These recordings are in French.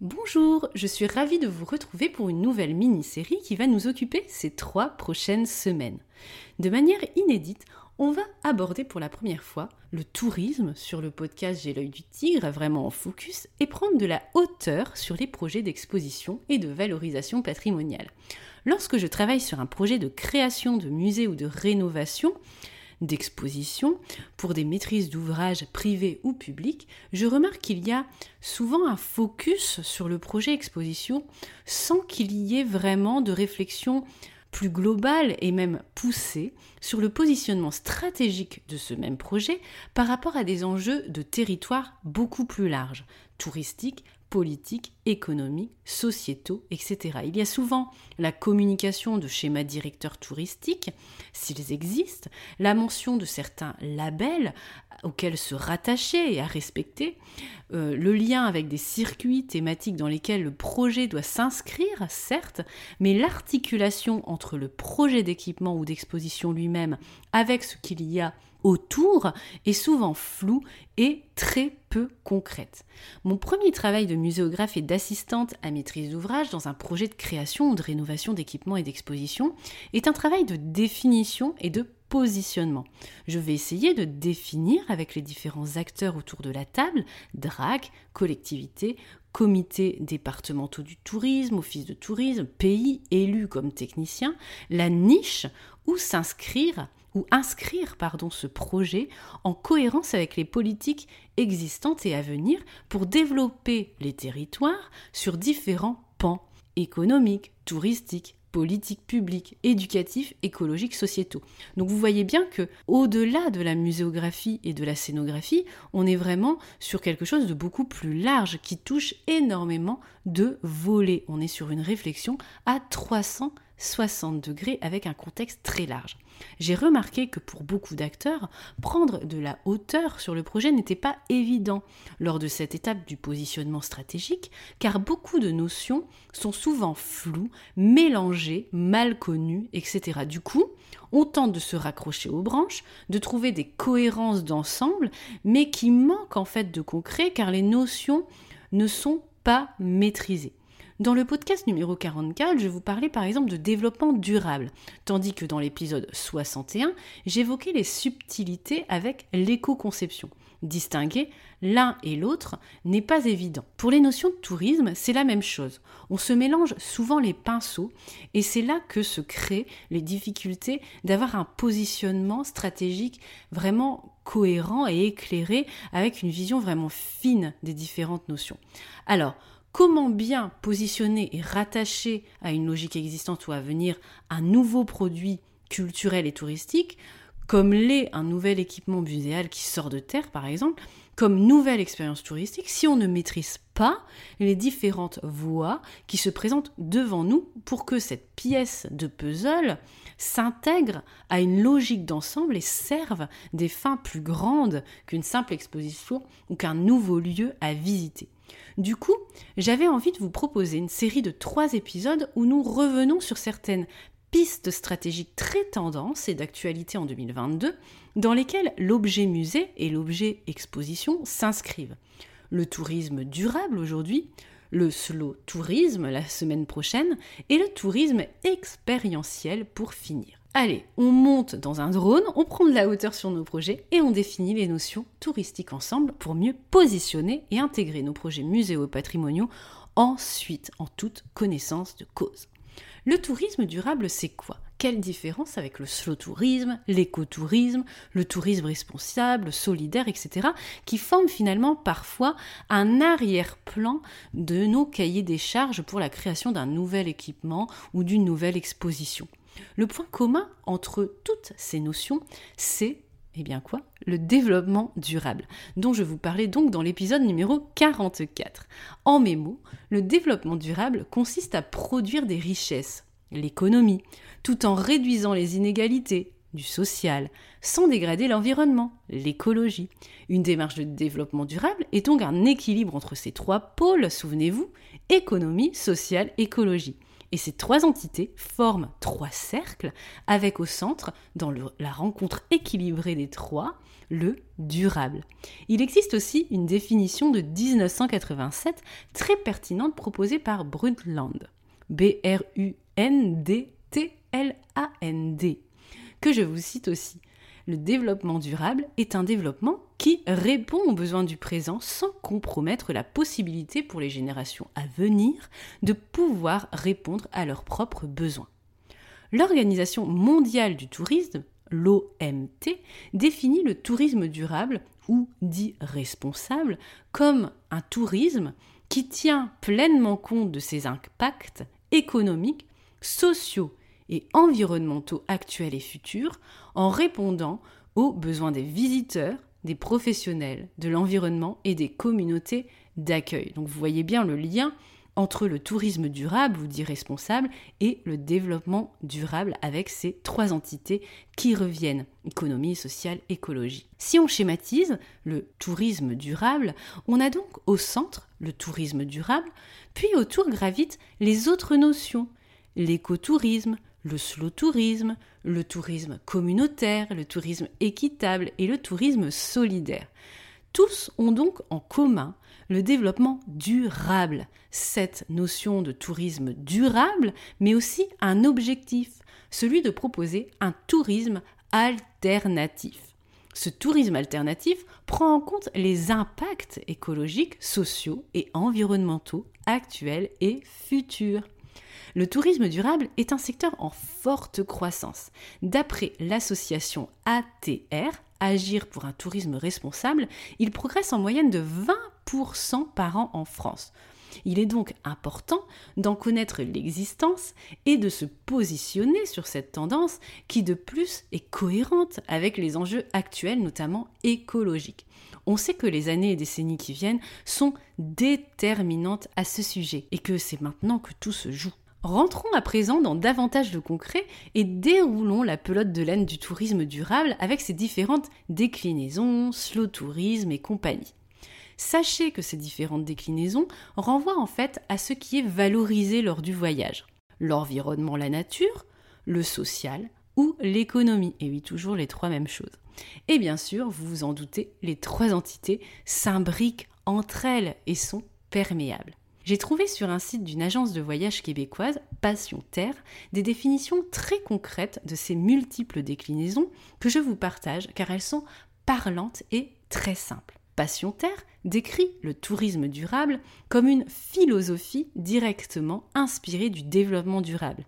Bonjour, je suis ravie de vous retrouver pour une nouvelle mini-série qui va nous occuper ces trois prochaines semaines. De manière inédite, on va aborder pour la première fois le tourisme sur le podcast J'ai l'œil du tigre, vraiment en focus, et prendre de la hauteur sur les projets d'exposition et de valorisation patrimoniale. Lorsque je travaille sur un projet de création de musée ou de rénovation, d'exposition, pour des maîtrises d'ouvrages privés ou publics, je remarque qu'il y a souvent un focus sur le projet exposition sans qu'il y ait vraiment de réflexion plus globale et même poussée sur le positionnement stratégique de ce même projet par rapport à des enjeux de territoire beaucoup plus larges, touristiques, politiques, économiques, sociétaux, etc. Il y a souvent la communication de schémas directeurs touristiques, s'ils existent, la mention de certains labels auxquels se rattacher et à respecter, euh, le lien avec des circuits thématiques dans lesquels le projet doit s'inscrire, certes, mais l'articulation entre le projet d'équipement ou d'exposition lui-même avec ce qu'il y a autour est souvent floue et très peu concrète. Mon premier travail de muséographe et d'assistante à maîtrise d'ouvrage dans un projet de création ou de rénovation d'équipements et d'exposition est un travail de définition et de Je vais essayer de définir avec les différents acteurs autour de la table, DRAC, collectivités, comités départementaux du tourisme, office de tourisme, pays, élus comme techniciens, la niche où s'inscrire ou inscrire pardon, ce projet en cohérence avec les politiques existantes et à venir pour développer les territoires sur différents pans économiques, touristiques, politiques publiques, éducatifs, écologiques, sociétaux. Donc vous voyez bien que au-delà de la muséographie et de la scénographie, on est vraiment sur quelque chose de beaucoup plus large qui touche énormément de volets. On est sur une réflexion à 360 degrés avec un contexte très large. J'ai remarqué que pour beaucoup d'acteurs, prendre de la hauteur sur le projet n'était pas évident lors de cette étape du positionnement stratégique, car beaucoup de notions sont souvent floues, mélangées, mal connues, etc. Du coup, on tente de se raccrocher aux branches, de trouver des cohérences d'ensemble, mais qui manquent en fait de concret car les notions ne sont pas maîtrisées. Dans le podcast numéro 44, je vous parlais par exemple de développement durable, tandis que dans l'épisode 61, j'évoquais les subtilités avec l'éco-conception. Distinguer l'un et l'autre n'est pas évident. Pour les notions de tourisme, c'est la même chose. On se mélange souvent les pinceaux et c'est là que se créent les difficultés d'avoir un positionnement stratégique vraiment cohérent et éclairé avec une vision vraiment fine des différentes notions. Alors, comment bien positionner et rattacher à une logique existante ou à venir un nouveau produit culturel et touristique, comme l'est un nouvel équipement muséal qui sort de terre par exemple, comme nouvelle expérience touristique, si on ne maîtrise pas les différentes voies qui se présentent devant nous pour que cette pièce de puzzle s'intègre à une logique d'ensemble et serve des fins plus grandes qu'une simple exposition ou qu'un nouveau lieu à visiter. Du coup, j'avais envie de vous proposer une série de trois épisodes où nous revenons sur certaines pistes stratégiques très tendances et d'actualité en 2022 dans lesquelles l'objet musée et l'objet exposition s'inscrivent. Le tourisme durable aujourd'hui, le slow tourisme la semaine prochaine et le tourisme expérientiel pour finir. Allez, on monte dans un drone, on prend de la hauteur sur nos projets et on définit les notions touristiques ensemble pour mieux positionner et intégrer nos projets muséaux patrimoniaux ensuite en toute connaissance de cause. Le tourisme durable, c'est quoi? Quelle différence avec le slow tourisme, l'écotourisme, le tourisme responsable, solidaire, etc., qui forment finalement parfois un arrière-plan de nos cahiers des charges pour la création d'un nouvel équipement ou d'une nouvelle exposition? Le point commun entre toutes ces notions, c'est eh bien quoi? Le développement durable, dont je vous parlais donc dans l'épisode numéro 44. En mes mots, le développement durable consiste à produire des richesses, l'économie, tout en réduisant les inégalités, du social, sans dégrader l'environnement, l'écologie. Une démarche de développement durable est donc un équilibre entre ces trois pôles, souvenez-vous, économie, sociale, écologie. Et ces trois entités forment trois cercles avec au centre, dans la rencontre équilibrée des trois, le durable. Il existe aussi une définition de 1987 très pertinente proposée par Brundtland. B-R-U-N-D-T-L-A-N-D. Que je vous cite aussi. Le développement durable est un développement qui répond aux besoins du présent sans compromettre la possibilité pour les générations à venir de pouvoir répondre à leurs propres besoins. L'Organisation mondiale du tourisme, l'OMT, définit le tourisme durable ou dit responsable comme un tourisme qui tient pleinement compte de ses impacts économiques, sociaux et environnementaux actuels et futurs en répondant aux besoins des visiteurs, des professionnels, de l'environnement et des communautés d'accueil. Donc vous voyez bien le lien entre le tourisme durable ou dit responsable et le développement durable avec ces trois entités qui reviennent économie, sociale, écologie. Si on schématise le tourisme durable, on a donc au centre le tourisme durable, puis autour gravitent les autres notions l'écotourisme, le slow tourisme, le tourisme communautaire, le tourisme équitable et le tourisme solidaire. Tous ont donc en commun le développement durable, cette notion de tourisme durable, mais aussi un objectif, celui de proposer un tourisme alternatif. Ce tourisme alternatif prend en compte les impacts écologiques, sociaux et environnementaux actuels et futurs. Le tourisme durable est un secteur en forte croissance. D'après l'association ATR, Agir pour un tourisme responsable, il progresse en moyenne de 20% par an en France. Il est donc important d'en connaître l'existence et de se positionner sur cette tendance qui de plus est cohérente avec les enjeux actuels, notamment écologiques. On sait que les années et décennies qui viennent sont déterminantes à ce sujet et que c'est maintenant que tout se joue. Rentrons à présent dans davantage de concret et déroulons la pelote de laine du tourisme durable avec ses différentes déclinaisons, slow tourisme et compagnie. Sachez que ces différentes déclinaisons renvoient en fait à ce qui est valorisé lors du voyage. L'environnement, la nature, le social ou l'économie. Et oui, toujours les trois mêmes choses. Et bien sûr, vous vous en doutez, les trois entités s'imbriquent entre elles et sont perméables. J'ai trouvé sur un site d'une agence de voyage québécoise, Passion Terre, des définitions très concrètes de ces multiples déclinaisons que je vous partage car elles sont parlantes et très simples. Passion Terre décrit le tourisme durable comme une philosophie directement inspirée du développement durable.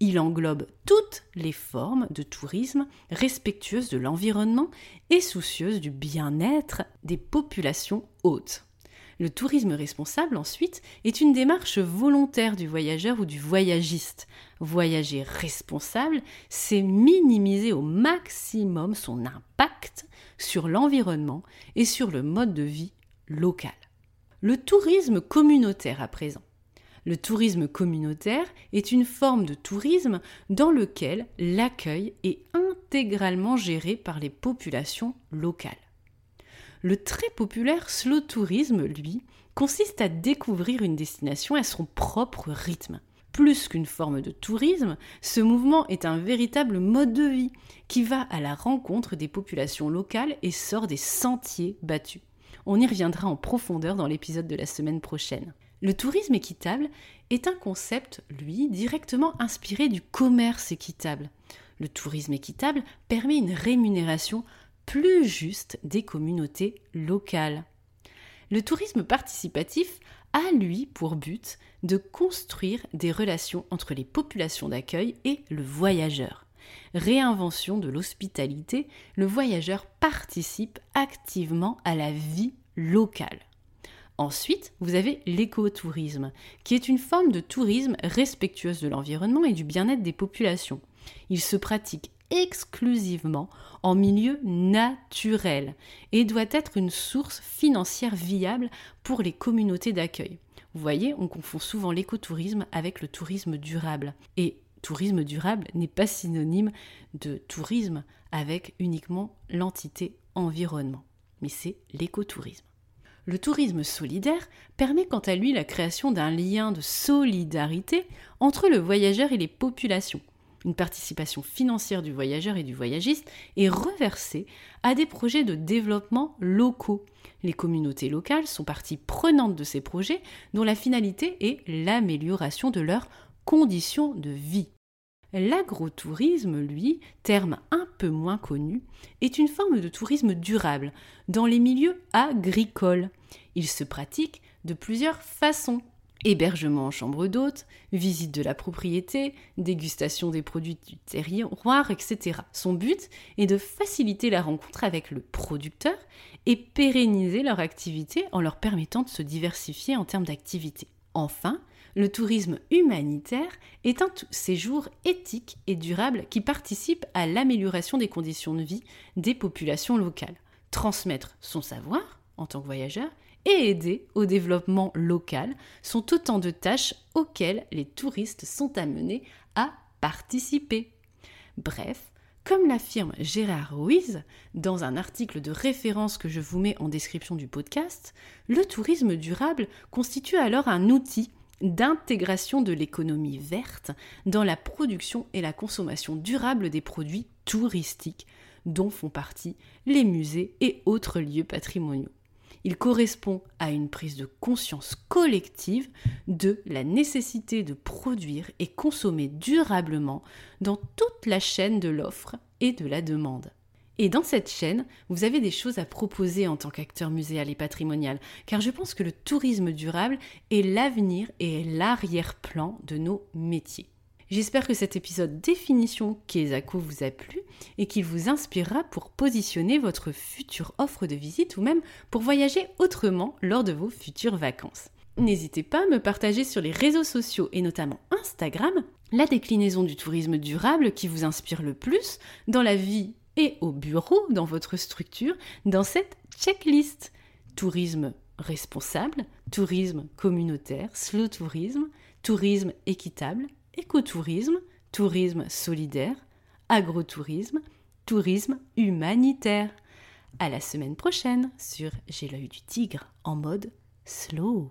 Il englobe toutes les formes de tourisme respectueuses de l'environnement et soucieuses du bien-être des populations hautes. Le tourisme responsable, ensuite, est une démarche volontaire du voyageur ou du voyagiste. Voyager responsable, c'est minimiser au maximum son impact sur l'environnement et sur le mode de vie local. Le tourisme communautaire à présent. Le tourisme communautaire est une forme de tourisme dans lequel l'accueil est intégralement géré par les populations locales. Le très populaire slow tourisme, lui, consiste à découvrir une destination à son propre rythme. Plus qu'une forme de tourisme, ce mouvement est un véritable mode de vie qui va à la rencontre des populations locales et sort des sentiers battus. On y reviendra en profondeur dans l'épisode de la semaine prochaine. Le tourisme équitable est un concept, lui, directement inspiré du commerce équitable. Le tourisme équitable permet une rémunération plus juste des communautés locales. Le tourisme participatif a lui pour but de construire des relations entre les populations d'accueil et le voyageur. Réinvention de l'hospitalité, le voyageur participe activement à la vie locale. Ensuite, vous avez l'écotourisme, qui est une forme de tourisme respectueuse de l'environnement et du bien-être des populations. Il se pratique exclusivement en milieu naturel et doit être une source financière viable pour les communautés d'accueil. Vous voyez, on confond souvent l'écotourisme avec le tourisme durable. Et tourisme durable n'est pas synonyme de tourisme avec uniquement l'entité environnement, mais c'est l'écotourisme. Le tourisme solidaire permet quant à lui la création d'un lien de solidarité entre le voyageur et les populations. Une participation financière du voyageur et du voyagiste est reversée à des projets de développement locaux. Les communautés locales sont partie prenante de ces projets dont la finalité est l'amélioration de leurs conditions de vie. L'agrotourisme, lui, terme un peu moins connu, est une forme de tourisme durable dans les milieux agricoles. Il se pratique de plusieurs façons. Hébergement en chambre d'hôte, visite de la propriété, dégustation des produits du terroir, etc. Son but est de faciliter la rencontre avec le producteur et pérenniser leur activité en leur permettant de se diversifier en termes d'activité. Enfin, le tourisme humanitaire est un séjour éthique et durable qui participe à l'amélioration des conditions de vie des populations locales. Transmettre son savoir en tant que voyageur et aider au développement local sont autant de tâches auxquelles les touristes sont amenés à participer. Bref, comme l'affirme Gérard Ruiz dans un article de référence que je vous mets en description du podcast, le tourisme durable constitue alors un outil d'intégration de l'économie verte dans la production et la consommation durable des produits touristiques, dont font partie les musées et autres lieux patrimoniaux. Il correspond à une prise de conscience collective de la nécessité de produire et consommer durablement dans toute la chaîne de l'offre et de la demande. Et dans cette chaîne, vous avez des choses à proposer en tant qu'acteur muséal et patrimonial, car je pense que le tourisme durable est l'avenir et l'arrière-plan de nos métiers. J'espère que cet épisode définition Kesako vous a plu et qu'il vous inspirera pour positionner votre future offre de visite ou même pour voyager autrement lors de vos futures vacances. N'hésitez pas à me partager sur les réseaux sociaux et notamment Instagram la déclinaison du tourisme durable qui vous inspire le plus dans la vie et au bureau dans votre structure dans cette checklist. Tourisme responsable, tourisme communautaire, slow tourisme, tourisme équitable, écotourisme, tourisme solidaire, agrotourisme, tourisme humanitaire. À la semaine prochaine sur J'ai l'œil du tigre en mode slow.